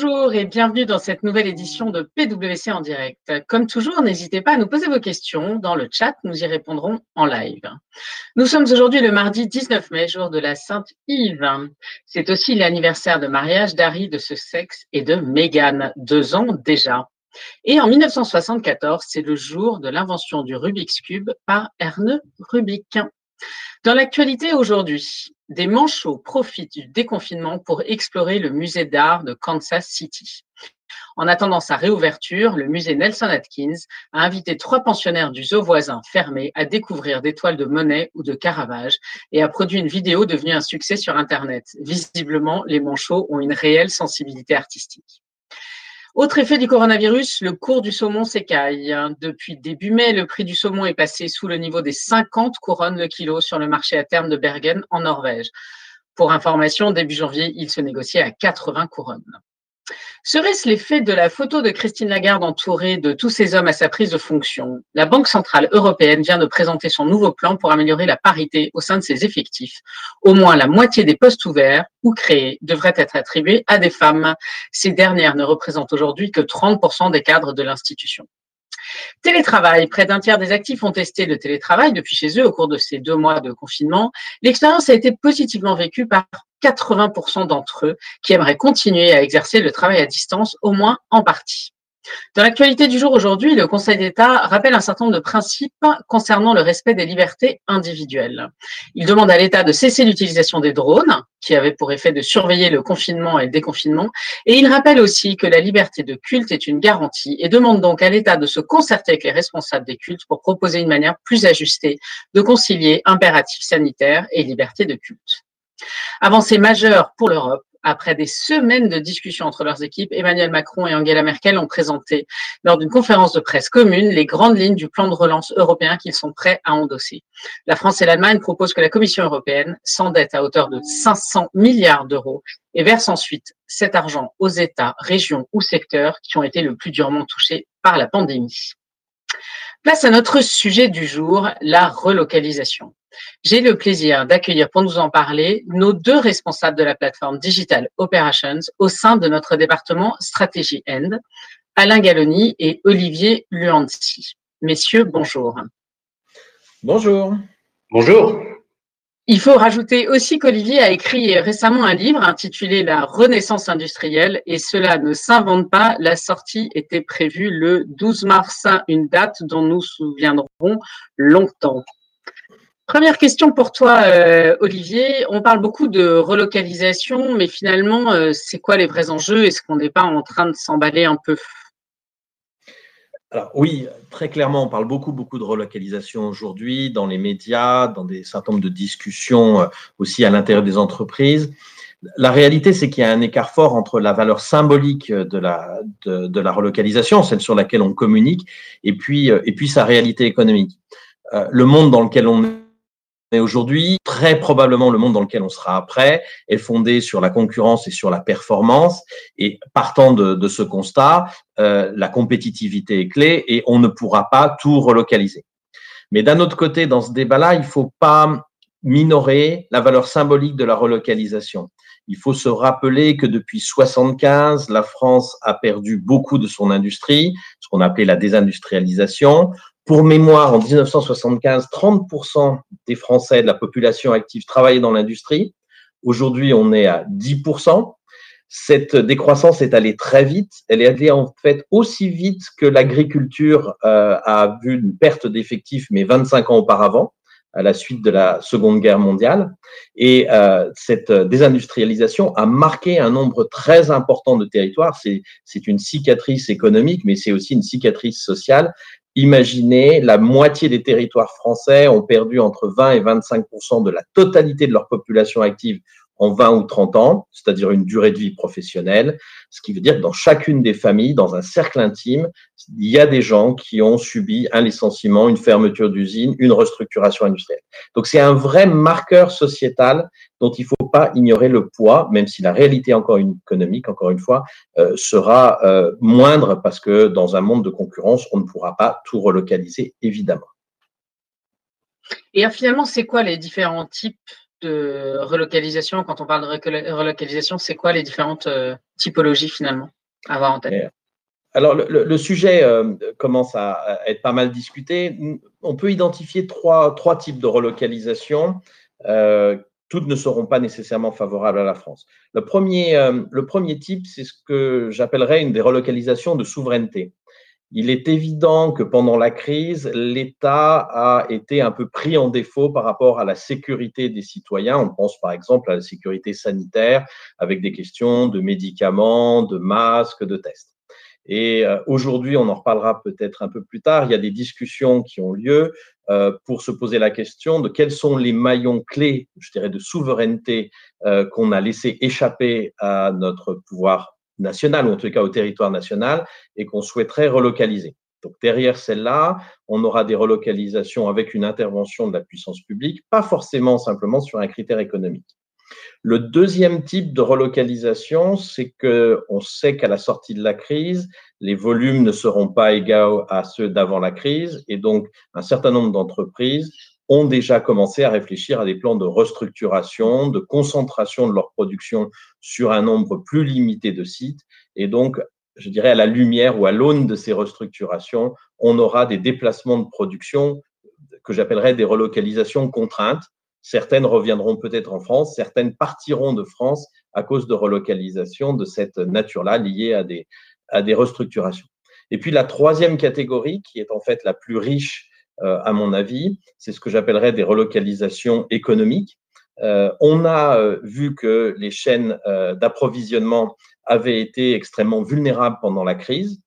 Bonjour et bienvenue dans cette nouvelle édition de PwC en direct. Comme toujours, n'hésitez pas à nous poser vos questions dans le chat, nous y répondrons en live. Nous sommes aujourd'hui le mardi 19 mai, jour de la Sainte Yves. C'est aussi l'anniversaire de mariage d'Harry de ce sexe et de Meghan, deux ans déjà. Et en 1974, c'est le jour de l'invention du Rubik's Cube par Erne Rubik. Dans l'actualité aujourd'hui, des manchots profitent du déconfinement pour explorer le musée d'art de Kansas City. En attendant sa réouverture, le musée Nelson Atkins a invité trois pensionnaires du zoo voisin fermé à découvrir des toiles de Monet ou de Caravage et a produit une vidéo devenue un succès sur Internet. Visiblement, les manchots ont une réelle sensibilité artistique. Autre effet du coronavirus, le cours du saumon s'écaille. Depuis début mai, le prix du saumon est passé sous le niveau des 50 couronnes le kilo sur le marché à terme de Bergen en Norvège. Pour information, début janvier, il se négociait à 80 couronnes. Serait-ce l'effet de la photo de Christine Lagarde entourée de tous ces hommes à sa prise de fonction? La Banque centrale européenne vient de présenter son nouveau plan pour améliorer la parité au sein de ses effectifs. Au moins la moitié des postes ouverts ou créés devraient être attribués à des femmes. Ces dernières ne représentent aujourd'hui que 30% des cadres de l'institution. Télétravail. Près d'un tiers des actifs ont testé le télétravail depuis chez eux au cours de ces deux mois de confinement. L'expérience a été positivement vécue par 80% d'entre eux qui aimeraient continuer à exercer le travail à distance, au moins en partie. Dans l'actualité du jour aujourd'hui, le Conseil d'État rappelle un certain nombre de principes concernant le respect des libertés individuelles. Il demande à l'État de cesser l'utilisation des drones, qui avaient pour effet de surveiller le confinement et le déconfinement, et il rappelle aussi que la liberté de culte est une garantie et demande donc à l'État de se concerter avec les responsables des cultes pour proposer une manière plus ajustée de concilier impératifs sanitaires et liberté de culte. Avancée majeure pour l'Europe, après des semaines de discussions entre leurs équipes, Emmanuel Macron et Angela Merkel ont présenté lors d'une conférence de presse commune les grandes lignes du plan de relance européen qu'ils sont prêts à endosser. La France et l'Allemagne proposent que la Commission européenne s'endette à hauteur de 500 milliards d'euros et verse ensuite cet argent aux États, régions ou secteurs qui ont été le plus durement touchés par la pandémie. Place à notre sujet du jour, la relocalisation. J'ai le plaisir d'accueillir pour nous en parler nos deux responsables de la plateforme Digital Operations au sein de notre département Stratégie End, Alain Galloni et Olivier Luanzi. Messieurs, bonjour. Bonjour. Bonjour. Il faut rajouter aussi qu'Olivier a écrit récemment un livre intitulé La Renaissance industrielle et cela ne s'invente pas. La sortie était prévue le 12 mars, une date dont nous souviendrons longtemps. Première question pour toi, euh, Olivier. On parle beaucoup de relocalisation, mais finalement, euh, c'est quoi les vrais enjeux? Est-ce qu'on n'est pas en train de s'emballer un peu alors oui, très clairement, on parle beaucoup, beaucoup de relocalisation aujourd'hui dans les médias, dans des certain de discussions euh, aussi à l'intérieur des entreprises. La réalité, c'est qu'il y a un écart fort entre la valeur symbolique de la, de, la relocalisation, celle sur laquelle on communique, et puis, et puis sa réalité économique. le monde dans lequel on est mais aujourd'hui, très probablement, le monde dans lequel on sera après est fondé sur la concurrence et sur la performance. Et partant de, ce constat, euh, la compétitivité est clé et on ne pourra pas tout relocaliser. Mais d'un autre côté, dans ce débat-là, il ne faut pas minorer la valeur symbolique de la relocalisation. Il faut se rappeler que depuis 75, la France a perdu beaucoup de son industrie, ce qu'on appelait la désindustrialisation. Pour mémoire, en 1975, 30% des Français de la population active travaillaient dans l'industrie. Aujourd'hui, on est à 10%. Cette décroissance est allée très vite. Elle est allée en fait aussi vite que l'agriculture euh, a vu une perte d'effectifs, mais 25 ans auparavant à la suite de la Seconde Guerre mondiale. Et euh, cette désindustrialisation a marqué un nombre très important de territoires. C'est une cicatrice économique, mais c'est aussi une cicatrice sociale. Imaginez, la moitié des territoires français ont perdu entre 20 et 25% de la totalité de leur population active en 20 ou 30 ans, c'est-à-dire une durée de vie professionnelle, ce qui veut dire que dans chacune des familles, dans un cercle intime, il y a des gens qui ont subi un licenciement, une fermeture d'usine, une restructuration industrielle. Donc c'est un vrai marqueur sociétal dont il ne faut pas ignorer le poids, même si la réalité encore économique, encore une fois, euh, sera euh, moindre parce que dans un monde de concurrence, on ne pourra pas tout relocaliser, évidemment. Et finalement, c'est quoi les différents types de relocalisation Quand on parle de relocalisation, c'est quoi les différentes typologies finalement à avoir en tête? Alors, le, sujet commence à, être pas mal discuté. On peut identifier trois, trois types de relocalisation toutes ne seront pas nécessairement favorables à la France. Le premier, euh, le premier type, c'est ce que j'appellerais une des relocalisations de souveraineté. Il est évident que pendant la crise, l'État a été un peu pris en défaut par rapport à la sécurité des citoyens. On pense par exemple à la sécurité sanitaire avec des questions de médicaments, de masques, de tests. Et euh, aujourd'hui, on en reparlera peut-être un peu plus tard, il y a des discussions qui ont lieu euh, pour se poser la question de quels sont les maillons clés, je dirais, de souveraineté euh, qu'on a laissé échapper à notre pouvoir national, ou en tout cas au territoire national, et qu'on souhaiterait relocaliser. Donc derrière celle-là, on aura des relocalisations avec une intervention de la puissance publique, pas forcément simplement sur un critère économique. Le deuxième type de relocalisation, c'est que on sait qu'à la sortie de la crise, les volumes ne seront pas égaux à ceux d'avant la crise et donc un certain nombre d'entreprises ont déjà commencé à réfléchir à des plans de restructuration, de concentration de leur production sur un nombre plus limité de sites. Et donc, je dirais à la lumière ou à l'aune de ces restructurations, on aura des déplacements de production que j'appellerais des relocalisations contraintes, Certaines reviendront peut-être en France, certaines partiront de France à cause de relocalisation de cette nature-là liée à des, à des restructurations. Et puis la troisième catégorie, qui est en fait la plus riche à mon avis, c'est ce que j'appellerais des relocalisations économiques. Euh, on a euh, vu que les chaînes d'approvisionnement avaient été extrêmement vulnérables pendant la crise.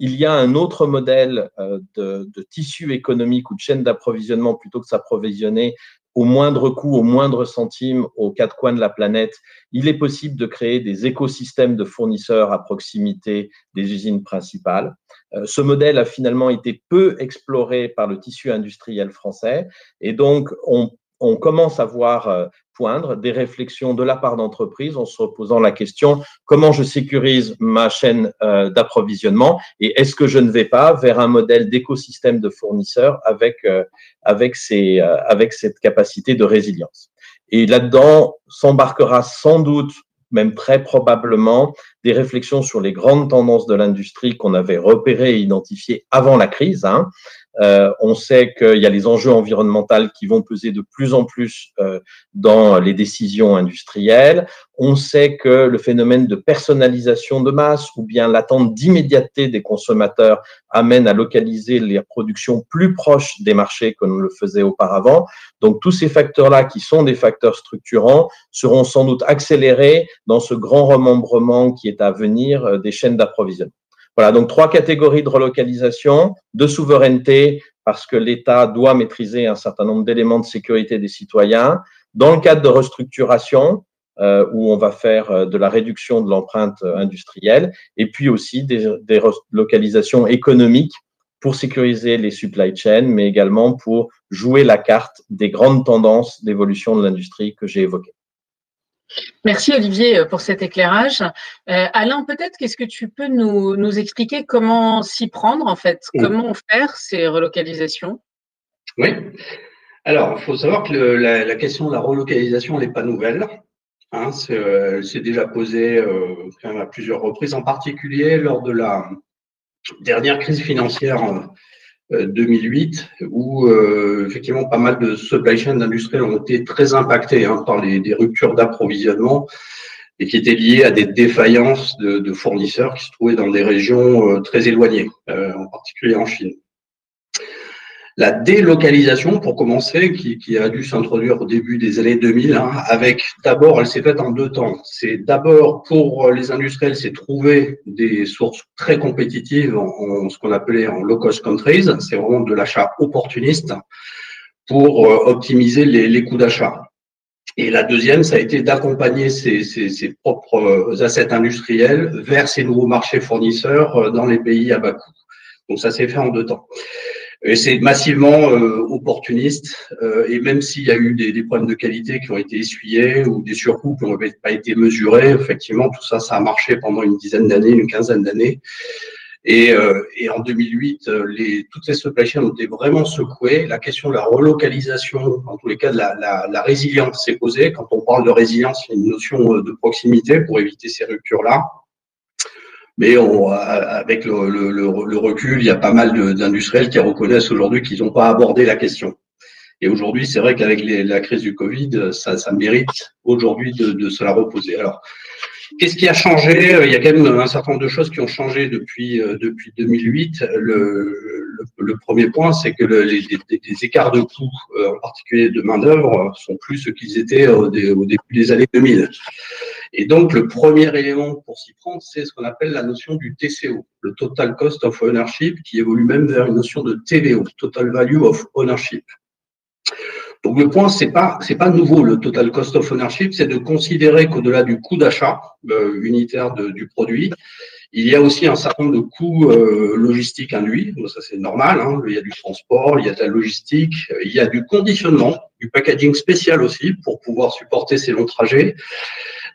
il y a un autre modèle de, de, tissu économique ou de chaîne d'approvisionnement plutôt que s'approvisionner au moindre coût, au moindre centime, aux quatre coins de la planète, il est possible de créer des écosystèmes de fournisseurs à proximité des usines principales. Euh, ce modèle a finalement été peu exploré par le tissu industriel français et donc on, on commence à voir euh, poindre des réflexions de la part d'entreprises en se reposant la question comment je sécurise ma chaîne euh, d'approvisionnement et est-ce que je ne vais pas vers un modèle d'écosystème de fournisseurs avec, euh, avec, ces, avec cette capacité de résilience? Et là-dedans s'embarquera sans doute même très probablement des réflexions sur les grandes tendances de l'industrie qu'on avait repérées et identifiées avant la crise. Hein. Euh, on sait qu'il y a les enjeux environnementaux qui vont peser de plus en plus euh, dans les décisions industrielles. On sait que le phénomène de personnalisation de masse ou bien l'attente d'immédiateté des consommateurs amène à localiser les productions plus proches des marchés que nous le faisait auparavant. Donc tous ces facteurs-là, qui sont des facteurs structurants, seront sans doute accélérés dans ce grand remembrement qui est à venir euh, des chaînes d'approvisionnement. Voilà, donc trois catégories de relocalisation, de souveraineté, parce que l'État doit maîtriser un certain nombre d'éléments de sécurité des citoyens. Dans le cadre de restructuration, euh, où on va faire euh, de la réduction de l'empreinte euh, industrielle, et puis aussi des, des relocalisations économiques pour sécuriser les supply chains, mais également pour jouer la carte des grandes tendances d'évolution de l'industrie que j'ai évoquées. Merci Olivier euh, pour cet éclairage. Euh, Alain, peut-être qu'est-ce que tu peux nous, expliquer comment s'y prendre en fait, comment faire ces relocalisations? Oui. Alors, il faut savoir que la, question de la relocalisation n'est pas nouvelle. Hein, euh, c'est déjà posé à plusieurs reprises, en particulier lors de la dernière crise financière 2008, euh, où euh, effectivement pas mal de supply chains industriels ont été très impactés hein, par les, des ruptures d'approvisionnement et qui étaient liées à des défaillances de, de fournisseurs qui se trouvaient dans des régions euh, très éloignées, en particulier en Chine. La délocalisation, pour commencer, qui, qui a dû s'introduire au début des années 2000, hein, avec d'abord, elle s'est faite en deux temps. C'est d'abord pour les industriels, c'est trouver des sources très compétitives en, ce qu'on appelait en low cost countries. C'est vraiment de l'achat opportuniste pour euh, optimiser les, les coûts d'achat. Et la deuxième, ça a été d'accompagner ses, ses, ses, propres assets industriels vers ces nouveaux marchés fournisseurs euh, dans les pays à bas coût. Donc ça s'est fait en deux temps. C'est massivement euh, opportuniste. Euh, et même s'il y a eu des, des, problèmes de qualité qui ont été essuyés ou des surcoûts qui n'ont pas été mesurés, effectivement, tout ça, ça a marché pendant une dizaine d'années, une quinzaine d'années. Et, euh, et en 2008, les, toutes les supply ont été vraiment secouées. La question de la relocalisation, en tous les cas de la, la, la résilience s'est posée. Quand on parle de résilience, il y a une notion de proximité pour éviter ces ruptures-là. Mais on, avec le, le, le, recul, il y a pas mal d'industriels qui reconnaissent aujourd'hui qu'ils n'ont pas abordé la question. Et aujourd'hui, c'est vrai qu'avec la crise du Covid, ça, ça mérite aujourd'hui de, de se la reposer. Alors, Qu'est-ce qui a changé? Il y a quand même un certain nombre de choses qui ont changé depuis, euh, depuis 2008. Le, le, premier point, c'est que le, les, les, écarts de coûts, euh, en particulier de main-d'œuvre, sont plus ce qu'ils étaient au, début des années 2000. Et donc, le premier élément pour s'y prendre, c'est ce qu'on appelle la notion du TCO, le Total Cost of Ownership, qui évolue même vers une notion de TVO, Total Value of Ownership. Donc le point, c'est pas c'est pas nouveau le total cost of ownership, c'est de considérer qu'au-delà du coût d'achat euh, unitaire de, du produit, il y a aussi un certain nombre de coûts euh, logistiques induits. ça c'est normal. Hein. Il y a du transport, il y a de la logistique, il y a du conditionnement, du packaging spécial aussi pour pouvoir supporter ces longs trajets.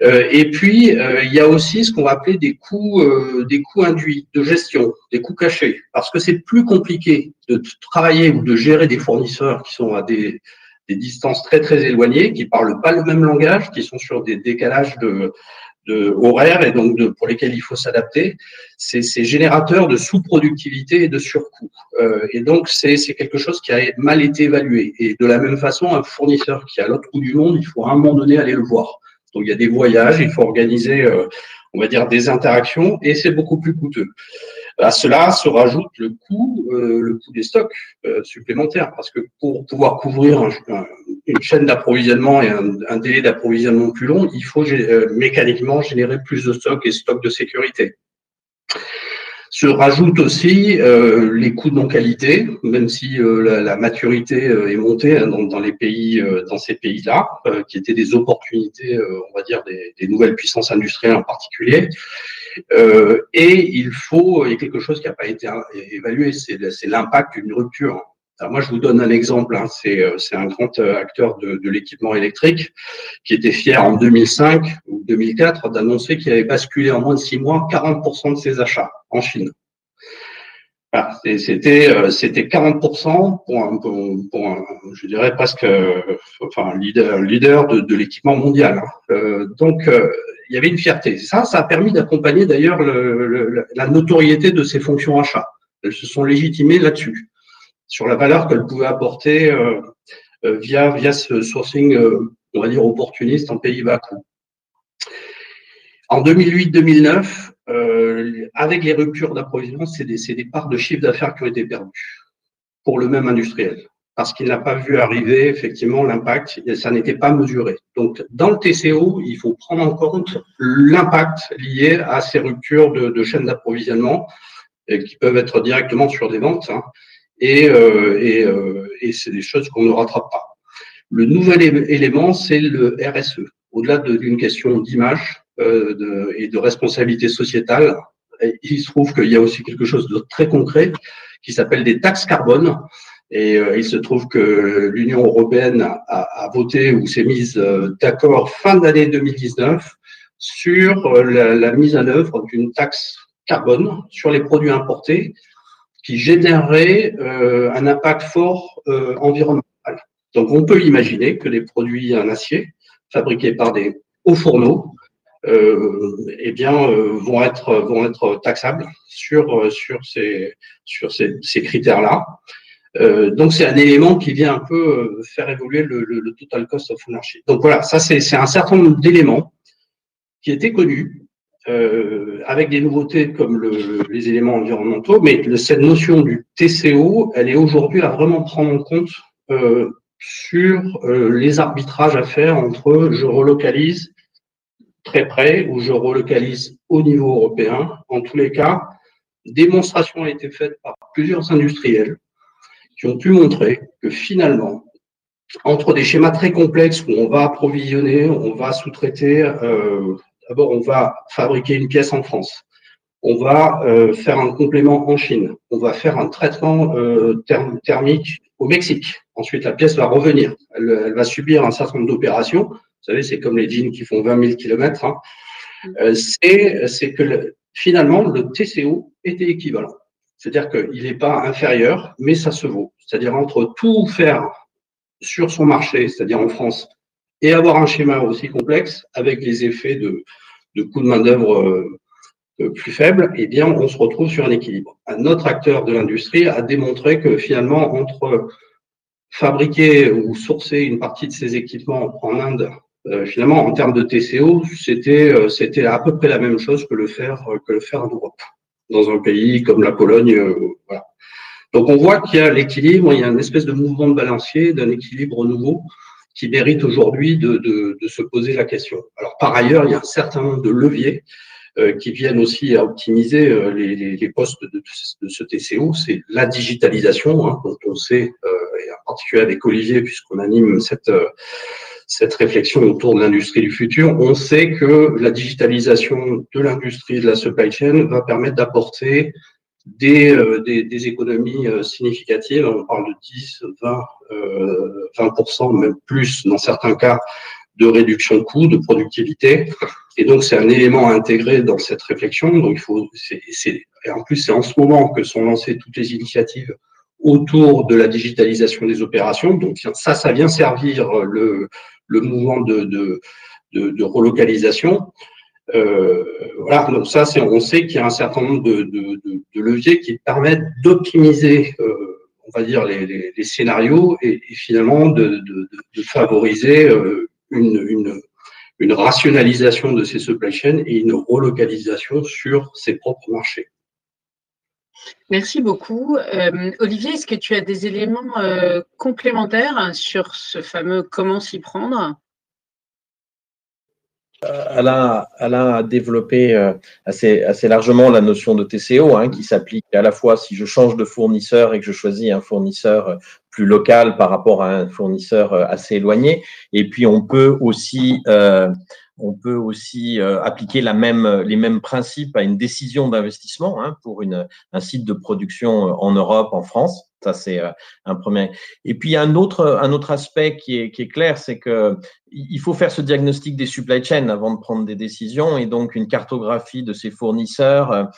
Euh, et puis euh, il y a aussi ce qu'on va appeler des coûts euh, des coûts induits de gestion, des coûts cachés, parce que c'est plus compliqué de travailler ou de gérer des fournisseurs qui sont à des des distances très très éloignées, qui parlent pas le même langage, qui sont sur des décalages de, de horaires et donc de, pour lesquels il faut s'adapter. C'est générateur de sous-productivité et de surcoût. Euh, et donc c'est quelque chose qui a mal été évalué. Et de la même façon, un fournisseur qui est à l'autre bout du monde, il faut à un moment donné aller le voir. Donc il y a des voyages, il faut organiser, euh, on va dire, des interactions et c'est beaucoup plus coûteux. À cela se rajoute le coût, euh, le coût des stocks euh, supplémentaires, parce que pour pouvoir couvrir une chaîne d'approvisionnement et un, délai d'approvisionnement plus long, il faut euh, mécaniquement générer plus de stocks et stocks de sécurité. Se rajoutent aussi les coûts de non-qualité, même si la, maturité est montée hein, dans, les pays, dans ces pays-là, qui étaient des opportunités, on va dire, des, des nouvelles puissances industrielles en particulier. Euh, et il faut, il y a quelque chose qui n'a pas été évalué, c'est l'impact d'une rupture. Alors moi, je vous donne un exemple. Hein, c'est un grand euh, acteur de, de l'équipement électrique qui était fier en 2005 ou 2004 d'annoncer qu'il avait basculé en moins de six mois 40% de ses achats en Chine. C'était euh, c'était 40% pour un, pour, un, je dirais presque enfin leader leader de, de l'équipement mondial. Hein. Euh, donc il y avait une fierté. Ça, ça a permis d'accompagner d'ailleurs la notoriété de ces fonctions achats. Elles se sont légitimées là-dessus, sur la valeur qu'elles pouvaient apporter euh, euh, via, via ce sourcing, euh, on va dire, opportuniste en pays bas coût. En 2008-2009, avec les ruptures d'approvisionnement, c'est des, des parts de chiffre d'affaires qui ont été perdues pour le même industriel parce qu'il n'a pas vu arriver effectivement l'impact ça n'était pas mesuré. Donc, dans le TCO, il faut prendre en compte l'impact lié à ces ruptures de, de chaînes d'approvisionnement qui peuvent être directement sur des ventes hein, et, euh, et, euh, et c'est des choses qu'on ne rattrape pas. Le nouvel élément, c'est le RSE. Au-delà d'une question d'image euh, de, et de responsabilité sociétale, il se trouve qu'il y a aussi quelque chose de très concret qui s'appelle des taxes carbone et euh, il se trouve que l'Union européenne a, voté ou s'est mise euh, d'accord fin d'année 2019 sur euh, la, la, mise en œuvre d'une taxe carbone sur les produits importés qui générerait un impact fort environnemental. Donc on peut imaginer que les produits en acier fabriqués par des hauts fourneaux euh, eh bien, vont être vont être taxables sur sur ces sur ces, ces critères-là. Euh, donc c'est un élément qui vient un peu euh, faire évoluer le, le, total cost of ownership. Donc voilà, ça c'est un certain nombre d'éléments qui étaient connus euh, avec des nouveautés comme le, les éléments environnementaux, mais le, cette notion du TCO, elle est aujourd'hui à vraiment prendre en compte euh, sur euh, les arbitrages à faire entre je relocalise très près ou je relocalise au niveau européen. En tous les cas, démonstration a été faite par plusieurs industriels qui ont pu montrer que finalement, entre des schémas très complexes où on va approvisionner, on va sous-traiter, euh, d'abord on va fabriquer une pièce en France, on va euh, faire un complément en Chine, on va faire un traitement euh, thermique au Mexique. Ensuite, la pièce va revenir, elle va subir un certain nombre d'opérations. Vous savez, c'est comme les jeans qui font 20 000 kilomètres. Hein. Euh, c'est que le, finalement, le TCO était équivalent. C'est-à-dire qu'il n'est pas inférieur, mais ça se vaut. C'est-à-dire entre tout faire sur son marché, c'est-à-dire en France, et avoir un schéma aussi complexe avec les effets de, de coûts de main-d'œuvre euh, plus faibles, eh bien, on se retrouve sur un équilibre. Un autre acteur de l'industrie a démontré que finalement, entre fabriquer ou sourcer une partie de ces équipements en Inde, euh, finalement, en termes de TCO, c'était euh, c'était à peu près la même chose que le faire que le faire en Europe, dans un pays comme la Pologne. voilà. Donc on voit qu'il y a l'équilibre, il y a une espèce de mouvement de balancier, d'un équilibre nouveau qui mérite aujourd'hui de, de, de, se poser la question. Alors par ailleurs, il y a un certain nombre de leviers euh, qui viennent aussi à optimiser euh, les, les, les, postes de, de, ce TCO. C'est la digitalisation, hein, dont on sait, euh, et en particulier avec Olivier, puisqu'on anime cette cette réflexion autour de l'industrie du futur, on sait que la digitalisation de l'industrie de la supply chain va permettre d'apporter des, euh, économies euh, significatives. On parle de 10, 20, euh, 20%, même plus dans certains cas, de réduction de coûts, de productivité. Et donc, c'est un élément à intégrer dans cette réflexion. Donc, il faut, et en plus, c'est en ce moment que sont lancées toutes les initiatives autour de la digitalisation des opérations. Donc, ça, ça vient servir le, le mouvement de, de, de, de relocalisation. Euh, voilà, donc ça, c'est, on sait qu'il y a un certain nombre de, de, de leviers qui permettent d'optimiser, euh, on va dire, les, les, les scénarios et, et finalement de, favoriser euh, une, une, une, rationalisation de ces supply chains et une relocalisation sur ses propres marchés. Merci beaucoup. Euh, Olivier, est-ce que tu as des éléments euh, complémentaires sur ce fameux comment s'y prendre? Alain, Alain, a développé euh, assez, largement la notion de TCO, hein, qui s'applique à la fois si je change de fournisseur et que je choisis un fournisseur euh, plus local par rapport à un fournisseur euh, assez éloigné. Et puis on peut aussi euh, on peut aussi euh, appliquer la même, les mêmes principes à une décision d'investissement hein, pour une, un site de production euh, en Europe, en France. Ça, c'est euh, un premier. Et puis, un autre, un autre aspect qui est, qui est clair, c'est que il faut faire ce diagnostic des supply chains avant de prendre des décisions et donc une cartographie de ces fournisseurs,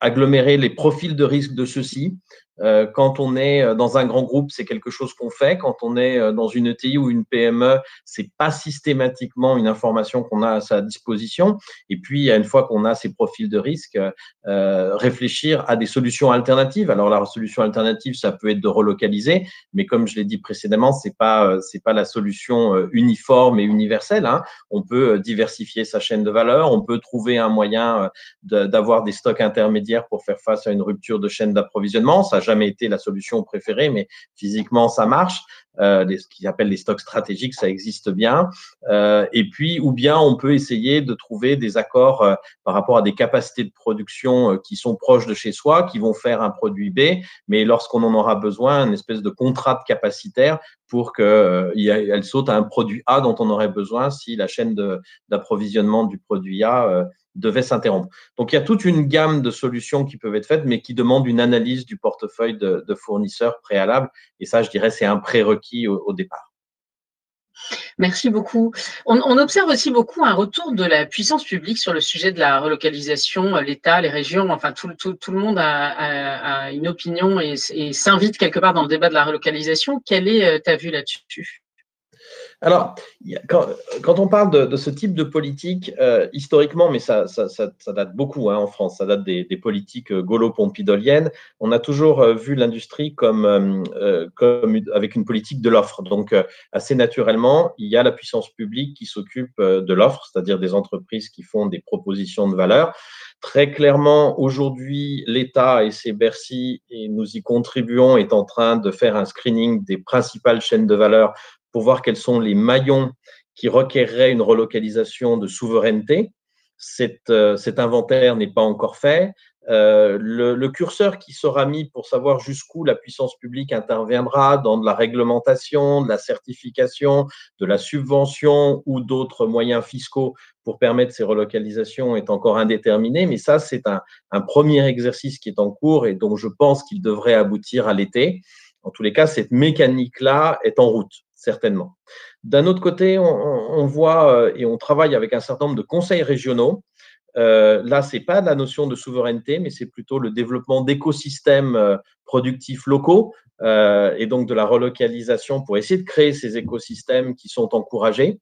agglomérer les profils de risque de ceux-ci, euh, quand on est euh, dans un grand groupe, c'est quelque chose qu'on fait. Quand on est euh, dans une ETI ou une PME, c'est pas systématiquement une information qu'on a à sa disposition. Et puis, une fois qu'on a ces profils de risque, euh, réfléchir à des solutions alternatives. Alors, la solution alternative, ça peut être de relocaliser, mais comme je l'ai dit précédemment, c'est pas c'est pas la solution uniforme et universelle. Hein. On peut diversifier sa chaîne de valeur. On peut trouver un moyen d'avoir des stocks intermédiaires pour faire face à une rupture de chaîne d'approvisionnement. Ça jamais été la solution préférée, mais physiquement, ça marche. Euh, ce qu'ils appellent les stocks stratégiques, ça existe bien. Euh, et puis, ou bien on peut essayer de trouver des accords euh, par rapport à des capacités de production qui sont proches de chez soi, qui vont faire un produit B, mais lorsqu'on en aura besoin, une espèce de contrat de capacitaire pour qu'elle saute à un produit A dont on aurait besoin si la chaîne d'approvisionnement du produit A devait s'interrompre. Donc, il y a toute une gamme de solutions qui peuvent être faites, mais qui demandent une analyse du portefeuille de, fournisseurs préalable. Et ça, je dirais, c'est un prérequis au, départ. Merci beaucoup. On, observe aussi beaucoup un retour de la puissance publique sur le sujet de la relocalisation, l'État, les régions, enfin tout, le monde a, une opinion et, et s'invite quelque part dans le débat de la relocalisation. Quelle est euh, ta vue là-dessus? Alors, quand, on parle de, ce type de politique, euh, historiquement, mais ça, date beaucoup hein, en France, ça date des, politiques euh, gaulo-pompidoliennes, on a toujours euh, vu l'industrie comme, avec une politique de l'offre. Donc, assez naturellement, il y a la puissance publique qui s'occupe de l'offre, c'est-à-dire des entreprises qui font des propositions de valeur. Très clairement, aujourd'hui, l'État et ses Bercy, et nous y contribuons, est en train de faire un screening des principales chaînes de valeur pour voir quels sont les maillons qui requerraient une relocalisation de souveraineté. Cet, euh, inventaire n'est pas encore fait. Euh, le, le, curseur qui sera mis pour savoir jusqu'où la puissance publique interviendra dans de la réglementation, de la certification, de la subvention ou d'autres moyens fiscaux pour permettre ces relocalisations est encore indéterminé. Mais ça, c'est un, un premier exercice qui est en cours et dont je pense qu'il devrait aboutir à l'été. En tous les cas, cette mécanique-là est en route certainement. D'un autre côté, on, voit euh, et on travaille avec un certain nombre de conseils régionaux Euh, là, ce n'est pas la notion de souveraineté, mais c'est plutôt le développement d'écosystèmes euh, productifs locaux et donc de la relocalisation pour essayer de créer ces écosystèmes qui sont encouragés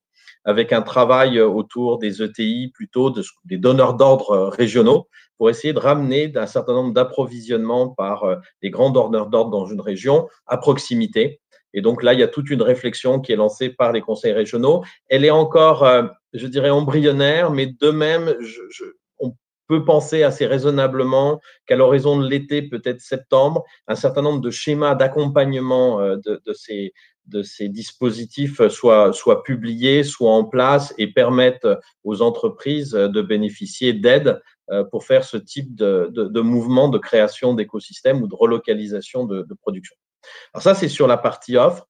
avec un travail autour des ETI, plutôt des donneurs d'ordre régionaux, pour essayer de ramener un certain nombre d'approvisionnements par les grands donneurs d'ordre dans une région à proximité. Et donc là, il y a toute une réflexion qui est lancée par les conseils régionaux. Elle est encore je dirais, embryonnaire, mais de même, on peut penser assez raisonnablement qu'à l'horizon de l'été, peut-être septembre, un certain nombre de schémas d'accompagnement euh, de, ces, dispositifs soient, soient publiés, soient en place et permettent aux entreprises de bénéficier d'aides euh, pour faire ce type de, mouvement de création d'écosystèmes ou de relocalisation de production. Alors ça, c'est sur la partie offre.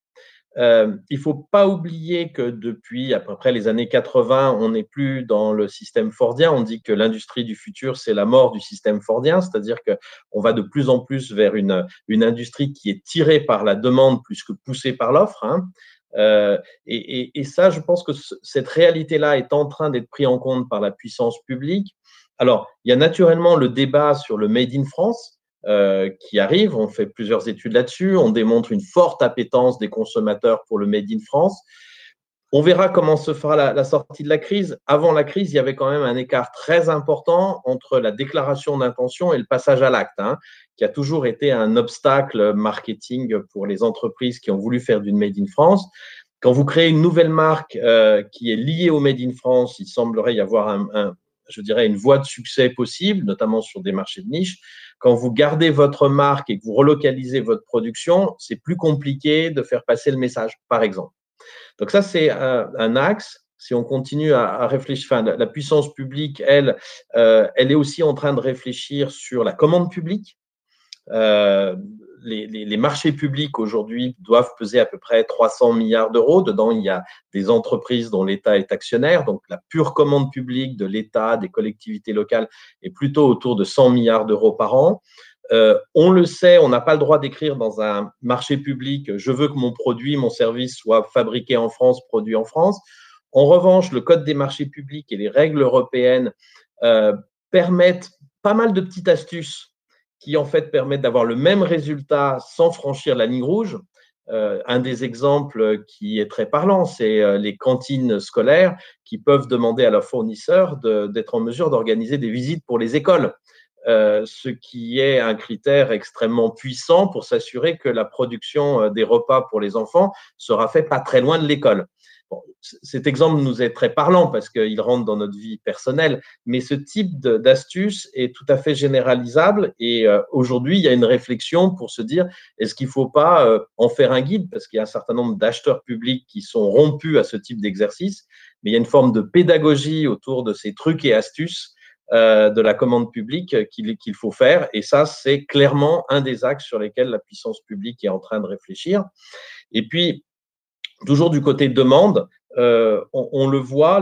Euh, il ne faut pas oublier que depuis à peu près les années 80, on n'est plus dans le système fordien. On dit que l'industrie du futur, c'est la mort du système fordien, c'est-à-dire qu'on va de plus en plus vers une, une, industrie qui est tirée par la demande plus que poussée par l'offre. Hein. Euh, et, et, et, ça, je pense que cette réalité-là est en train d'être prise en compte par la puissance publique. Alors, il y a naturellement le débat sur le Made in France. Euh, qui arrive. On fait plusieurs études là-dessus. On démontre une forte appétence des consommateurs pour le Made in France. On verra comment se fera la, sortie de la crise. Avant la crise, il y avait quand même un écart très important entre la déclaration d'intention et le passage à l'acte, hein, qui a toujours été un obstacle marketing pour les entreprises qui ont voulu faire d'une Made in France. Quand vous créez une nouvelle marque euh, qui est liée au Made in France, il semblerait y avoir un, je dirais, une voie de succès possible, notamment sur des marchés de niche. Quand vous gardez votre marque et que vous relocalisez votre production, c'est plus compliqué de faire passer le message, par exemple. Donc ça, c'est un, axe. Si on continue à, réfléchir, enfin, la, puissance publique, elle, euh, elle est aussi en train de réfléchir sur la commande publique. Euh, les, marchés publics aujourd'hui doivent peser à peu près 300 milliards d'euros. Dedans, il y a des entreprises dont l'État est actionnaire. Donc, la pure commande publique de l'État, des collectivités locales, est plutôt autour de 100 milliards d'euros par an. Euh, on le sait, on n'a pas le droit d'écrire dans un marché public je veux que mon produit, mon service soit fabriqué en France, produit en France. En revanche, le Code des marchés publics et les règles européennes euh, permettent pas mal de petites astuces qui en fait permettent d'avoir le même résultat sans franchir la ligne rouge. Euh, un des exemples qui est très parlant, c'est euh, les cantines scolaires qui peuvent demander à leurs fournisseurs d'être en mesure d'organiser des visites pour les écoles, euh, ce qui est un critère extrêmement puissant pour s'assurer que la production des repas pour les enfants sera faite pas très loin de l'école cet exemple nous est très parlant parce qu'il rentre dans notre vie personnelle, mais ce type d'astuce est tout à fait généralisable et euh, aujourd'hui, il y a une réflexion pour se dire est-ce qu'il ne faut pas euh, en faire un guide? Parce qu'il y a un certain nombre d'acheteurs publics qui sont rompus à ce type d'exercice, mais il y a une forme de pédagogie autour de ces trucs et astuces euh, de la commande publique qu'il faut faire et ça, c'est clairement un des axes sur lesquels la puissance publique est en train de réfléchir. Et puis, Toujours du côté demande, euh, on, le voit,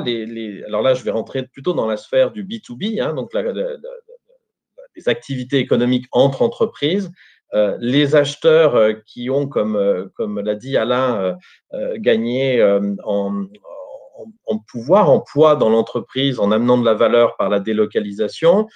alors là, je vais rentrer plutôt dans la sphère du B2B, hein, donc les activités économiques entre entreprises. Euh, les acheteurs euh, qui ont, comme, l'a dit Alain, gagné en, pouvoir, en poids dans l'entreprise en amenant de la valeur par la délocalisation,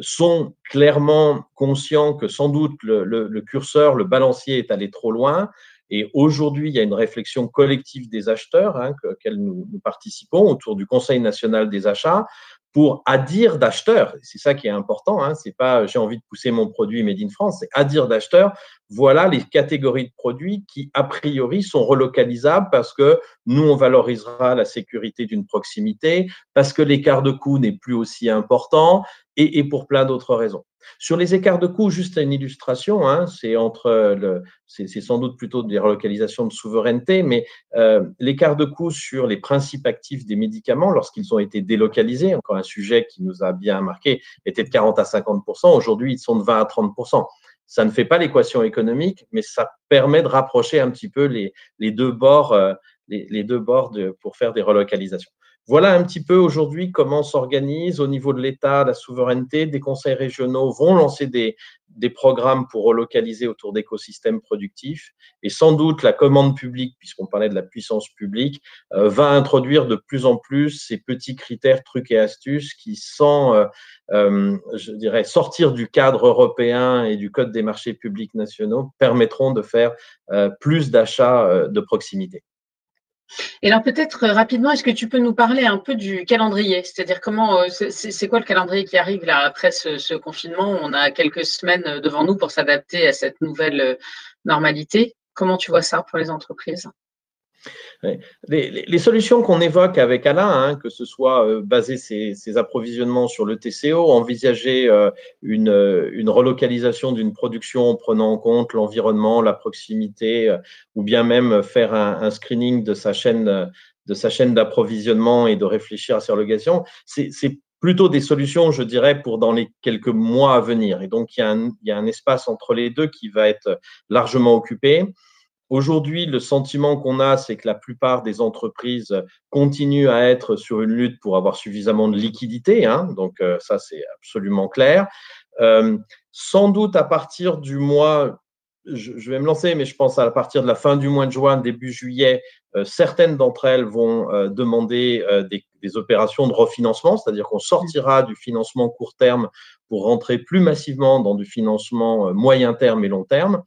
sont clairement conscients que sans doute le, curseur, le balancier est allé trop loin et aujourd'hui, il y a une réflexion collective des acheteurs, hein, auquel nous, participons, autour du Conseil national des achats, pour à dire d'acheteurs. C'est ça qui est important. Hein, c'est pas j'ai envie de pousser mon produit made in France, c'est à dire d'acheteurs. Voilà les catégories de produits qui a priori sont relocalisables parce que nous on valorisera la sécurité d'une proximité, parce que l'écart de coût n'est plus aussi important et, et pour plein d'autres raisons. Sur les écarts de coûts, juste une illustration, hein, c'est entre le, c'est sans doute plutôt des relocalisations de souveraineté, mais euh, l'écart de coûts sur les principes actifs des médicaments lorsqu'ils ont été délocalisés, encore un sujet qui nous a bien marqué, était de 40 à 50% Aujourd'hui, ils sont de 20 à 30% ça ne fait pas l'équation économique, mais ça permet de rapprocher un petit peu les, les deux bords, euh, les, les, deux bords de, pour faire des relocalisations. Voilà un petit peu aujourd'hui comment s'organise au niveau de l'État, la souveraineté. Des conseils régionaux vont lancer des, programmes pour relocaliser autour d'écosystèmes productifs. Et sans doute, la commande publique, puisqu'on parlait de la puissance publique, euh, va introduire de plus en plus ces petits critères, trucs et astuces qui, sans, euh, euh, je dirais, sortir du cadre européen et du Code des marchés publics nationaux, permettront de faire plus d'achats de proximité. Et alors peut-être euh, rapidement, est-ce que tu peux nous parler un peu du calendrier? C'est-à-dire comment euh, c'est quoi le calendrier qui arrive là après ce, confinement? On a quelques semaines euh, devant nous pour s'adapter à cette nouvelle normalité. Comment tu vois ça pour les entreprises? Les, solutions qu'on évoque avec Alain, hein, que ce soit euh, baser ses, approvisionnements sur le TCO, envisager euh, une, une, relocalisation d'une production en prenant en compte l'environnement, la proximité, euh, ou bien même faire un, screening de sa chaîne de sa chaîne d'approvisionnement et de réfléchir à sa relocalisation, c'est plutôt des solutions, je dirais, pour dans les quelques mois à venir. Et donc, il y a un espace entre les deux qui va être largement occupé. Aujourd'hui, le sentiment qu'on a, c'est que la plupart des entreprises continuent à être sur une lutte pour avoir suffisamment de liquidité. Hein, donc, euh, ça, c'est absolument clair. Euh, sans doute à partir du mois, je, vais me lancer, mais je pense à partir de la fin du mois de juin, début juillet, euh, certaines d'entre elles vont demander des, opérations de refinancement, c'est-à-dire qu'on sortira du financement court terme pour rentrer plus massivement dans du financement moyen terme et long terme.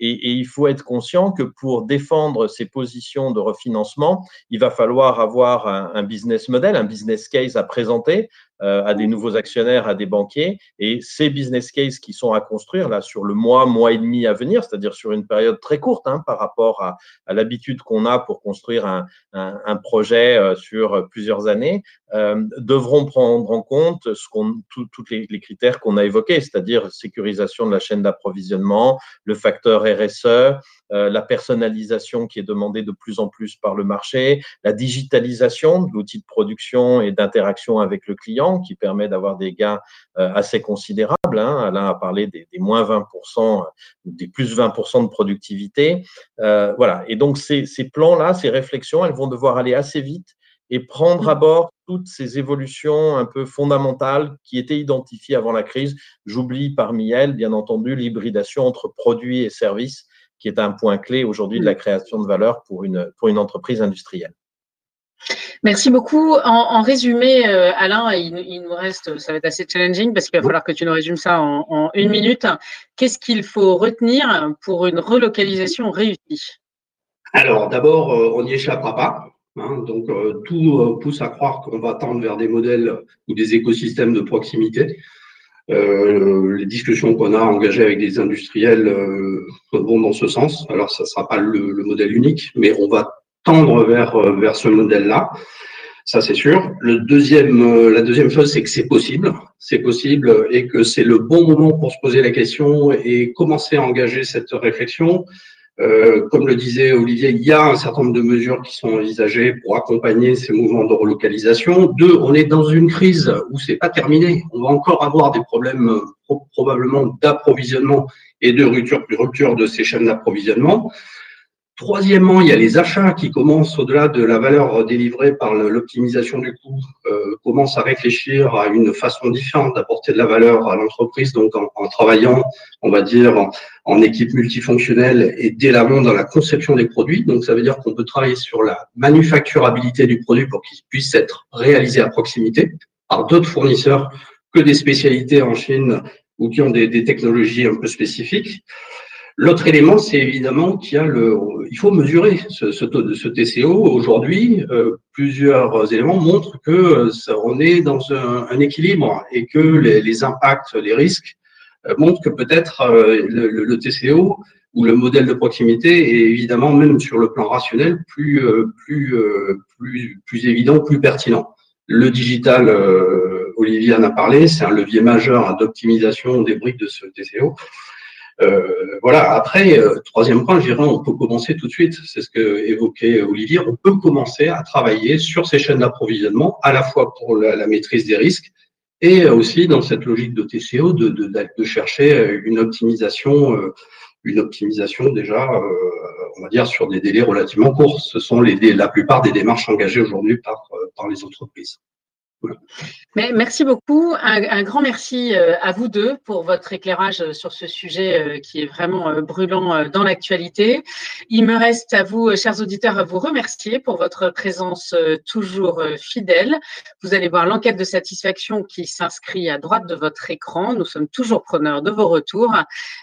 Et, il faut être conscient que pour défendre ces positions de refinancement, il va falloir avoir un, business model, un business case à présenter euh, à des nouveaux actionnaires, à des banquiers. Et ces business cases qui sont à construire là sur le mois, mois et demi à venir, c'est-à-dire sur une période très courte hein, par rapport à, l'habitude qu'on a pour construire un, projet euh, sur plusieurs années, euh, devront prendre en compte ce qu'on, tous les, critères qu'on a évoqués, c'est-à-dire sécurisation de la chaîne d'approvisionnement, le facteur RSE, euh, la personnalisation qui est demandée de plus en plus par le marché, la digitalisation de l'outil de production et d'interaction avec le client qui permet d'avoir des gains euh, assez considérables. Hein. Alain a parlé des, moins 20%, des plus 20% de productivité. Voilà. Et donc, ces plans-là, ces réflexions, elles vont devoir aller assez vite et prendre à bord toutes ces évolutions un peu fondamentales qui étaient identifiées avant la crise. J'oublie parmi elles, bien entendu, l'hybridation entre produits et services qui est un point clé aujourd'hui de la création de valeur pour une, pour une entreprise industrielle. Merci beaucoup. En, résumé, euh, Alain, il, nous reste, ça va être assez challenging parce qu'il va falloir que tu nous résumes ça en, une minute. Qu'est-ce qu'il faut retenir pour une relocalisation réussie? Alors, d'abord, euh, on n'y échappera pas. Hein. donc, euh, tout pousse à croire qu'on va tendre vers des modèles ou des écosystèmes de proximité. Euh, les discussions qu'on a engagées avec des industriels euh, vont dans ce sens. Alors, ça ne sera pas le, modèle unique, mais on va tendre vers, euh, ce modèle-là. Ça, c'est sûr. La deuxième chose, c'est que c'est possible. C'est possible et que c'est le bon moment pour se poser la question et commencer à engager cette réflexion. Euh, comme le disait Olivier, il y a un certain nombre de mesures qui sont envisagées pour accompagner ces mouvements de relocalisation. Deux, on est dans une crise où c'est pas terminé. On va encore avoir des problèmes euh, probablement d'approvisionnement et de rupture, rupture de ces chaînes d'approvisionnement. Troisièmement, il y a les achats qui commencent au-delà de la valeur délivrée par l'optimisation du coût, euh, commencent à réfléchir à une façon différente d'apporter de la valeur à l'entreprise, donc en, travaillant, on va dire, en, équipe multifonctionnelle et dès l'amont dans la conception des produits. Donc ça veut dire qu'on peut travailler sur la manufacturabilité du produit pour qu'il puisse être réalisé à proximité par d'autres fournisseurs que des spécialités en Chine ou qui ont des, des technologies un peu spécifiques. L'autre élément, c'est évidemment qu'il y a le, il faut mesurer ce, ce, ce TCO. Aujourd'hui, euh, plusieurs éléments montrent que euh, on est dans un, équilibre et que les, les, impacts, les risques euh, montrent que peut-être le, le, TCO ou le modèle de proximité est évidemment même sur le plan rationnel plus plus plus plus évident, plus pertinent. Le digital, Olivier en a parlé, c'est un levier majeur d'optimisation des briques de ce TCO. Euh, voilà. Après, euh, troisième point, je dirais, on peut commencer tout de suite. C'est ce que évoquait Olivier. On peut commencer à travailler sur ces chaînes d'approvisionnement, à la fois pour la, maîtrise des risques et aussi dans cette logique de TCO de, chercher une optimisation, euh, une optimisation déjà, on va dire sur des délais relativement courts. Ce sont les, la plupart des démarches engagées aujourd'hui par, par les entreprises. Merci beaucoup. Un, grand merci euh, à vous deux pour votre éclairage sur ce sujet euh, qui est vraiment euh, brûlant dans l'actualité. Il me reste à vous, chers auditeurs, à vous remercier pour votre présence toujours fidèle. Vous allez voir l'enquête de satisfaction qui s'inscrit à droite de votre écran. Nous sommes toujours preneurs de vos retours.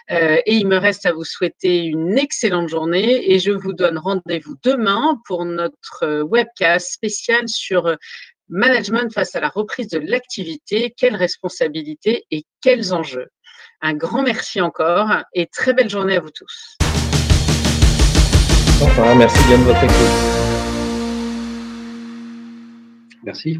Et il me reste à vous souhaiter une excellente journée et je vous donne rendez-vous demain pour notre webcast spécial sur Management face à la reprise de l'activité, quelles responsabilités et quels enjeux Un grand merci encore et très belle journée à vous tous. merci bien de votre écoute. Merci.